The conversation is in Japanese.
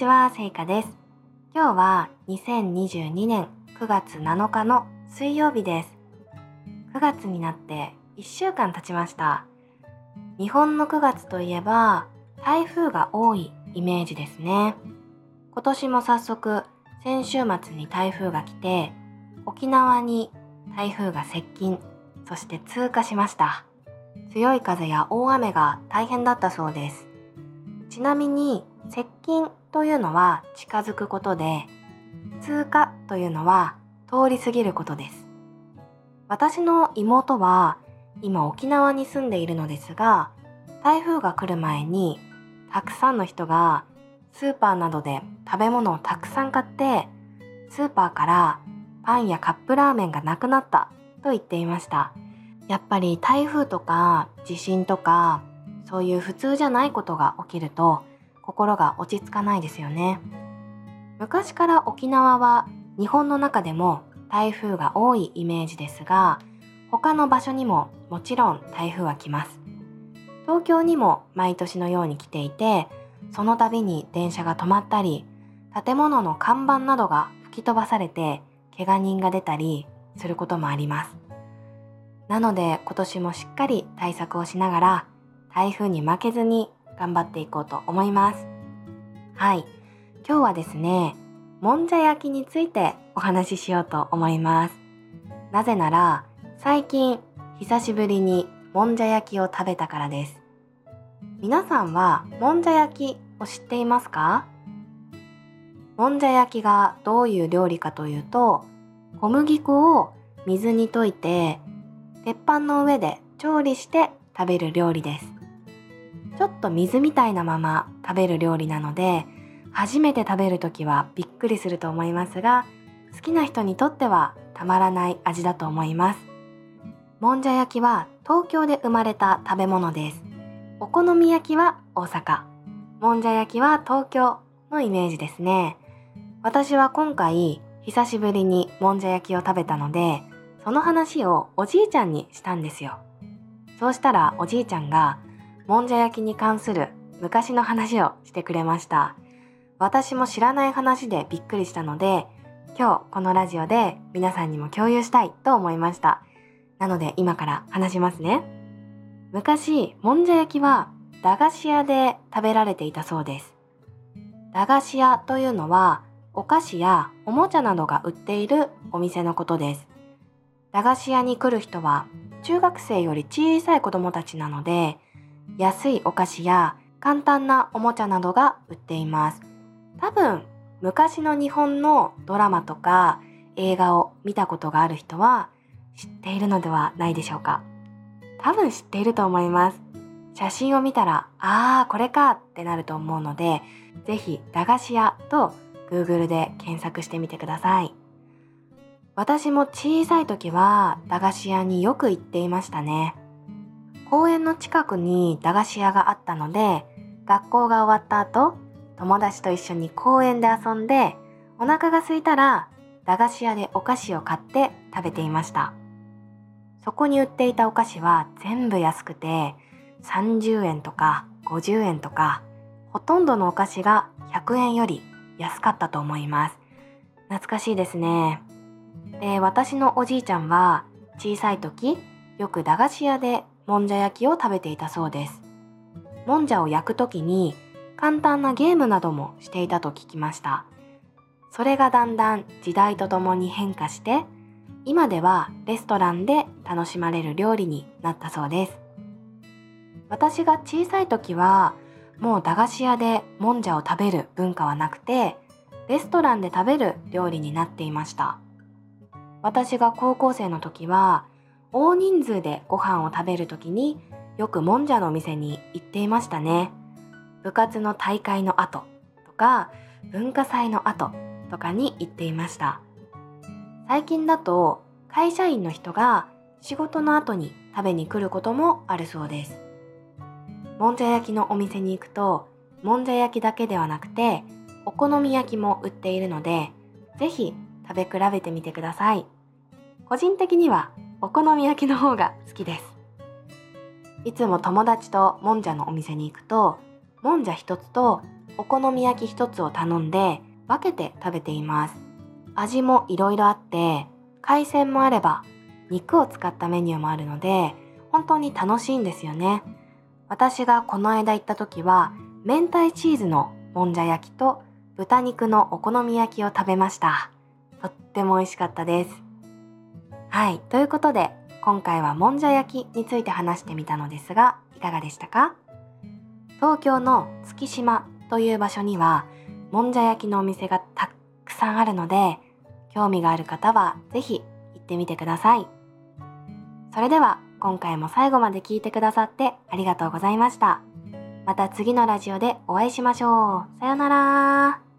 ちは、せいかです。今日は2022年9月7日の水曜日です。9月になって1週間経ちました。日本の9月といえば台風が多いイメージですね。今年も早速先週末に台風が来て沖縄に台風が接近そして通過しました強い風や大雨が大変だったそうですちなみに接近というのは近づくことで通過というのは通り過ぎることです。私の妹は今沖縄に住んでいるのですが台風が来る前にたくさんの人がスーパーなどで食べ物をたくさん買ってスーパーからパンやカップラーメンがなくなったと言っていました。やっぱり台風とか地震とかそういう普通じゃないことが起きると心が落ち着かないですよね。昔から沖縄は日本の中でも台風が多いイメージですが他の場所にももちろん台風は来ます。東京にも毎年のように来ていてその度に電車が止まったり建物の看板などが吹き飛ばされて怪我人が出たりすることもあります。なので今年もしっかり対策をしながら台風に負けずに頑張っていこうと思います。はい。今日はですねもんじゃ焼きについてお話ししようと思います。なぜなら最近久しぶりにもんじゃ焼きを食べたからです。皆さんはもんじゃ焼きを知っていますか？もんじゃ焼きがどういう料理かというと小麦粉を水に溶いて鉄板の上で調理して食べる料理です。ちょっと水みたいなまま食べる料理なので初めて食べる時はびっくりすると思いますが好きな人にとってはたまらない味だと思います。もんじゃ焼きは東京で生まれた食べ物です。お好み焼きは大阪。もんじゃ焼きは東京のイメージですね。私は今回久しぶりにもんじゃ焼きを食べたのでその話をおじいちゃんにしたんですよ。そうしたらおじいちゃんがもんじゃ焼きに関する昔の話をしてくれました。私も知らない話でびっくりしたので今日このラジオで皆さんにも共有したいと思いました。なので今から話しますね。昔もんじゃ焼きは駄菓子屋で食べられていたそうです。駄菓子屋というのはお菓子やおもちゃなどが売っているお店のことです。駄菓子屋に来る人は中学生より小さい子供たちなので安いお菓子や簡単なおもちゃなどが売っています。多分昔の日本のドラマとか映画を見たことがある人は知っているのではないでしょうか。多分知っていると思います。写真を見たらあーこれかってなると思うので是非駄菓子屋と Google で検索してみてください。私も小さい時は駄菓子屋によく行っていましたね。公園の近くに駄菓子屋があったので学校が終わった後友達と一緒に公園で遊んでお腹が空いたら駄菓子屋でお菓子を買って食べていました。そこに売っていたお菓子は全部安くて30円とか50円とかほとんどのお菓子が100円より安かったと思います。懐かしいですね。で私のおじいちゃんは小さい時よく駄菓子屋でもんじゃ焼きを食べていたそうです。もんじゃを焼く時に簡単なゲームなどもしていたと聞きました。それがだんだん時代とともに変化して今ではレストランで楽しまれる料理になったそうです。私が小さい時はもう駄菓子屋でもんじゃを食べる文化はなくてレストランで食べる料理になっていました。私が高校生の時は大人数でご飯を食べる時によくもんじゃのお店に行っていましたね。部活の大会の後とか文化祭の後とかに行っていました。最近だと会社員の人が仕事の後に食べに来ることもあるそうです。もんじゃ焼きのお店に行くともんじゃ焼きだけではなくてお好み焼きも売っているのでぜひ食べ比べてみてください。個人的にはお好み焼きの方が好きです。いつも友達ともんじゃのお店に行くともんじゃ一つとお好み焼き1つを頼んで分けて食べています。味もいろいろあって海鮮もあれば肉を使ったメニューもあるので本当に楽しいんですよね。私がこの間行った時は明太チーズのもんじゃ焼きと豚肉のお好み焼きを食べました。とっても美味しかったです。はい。ということで今回はもんじゃ焼きについて話してみたのですがいかがでしたか？東京の月島という場所にはもんじゃ焼きのお店がたくさんあるので興味がある方は是非行ってみてください。それでは今回も最後まで聞いてくださってありがとうございました。また次のラジオでお会いしましょう。さようなら。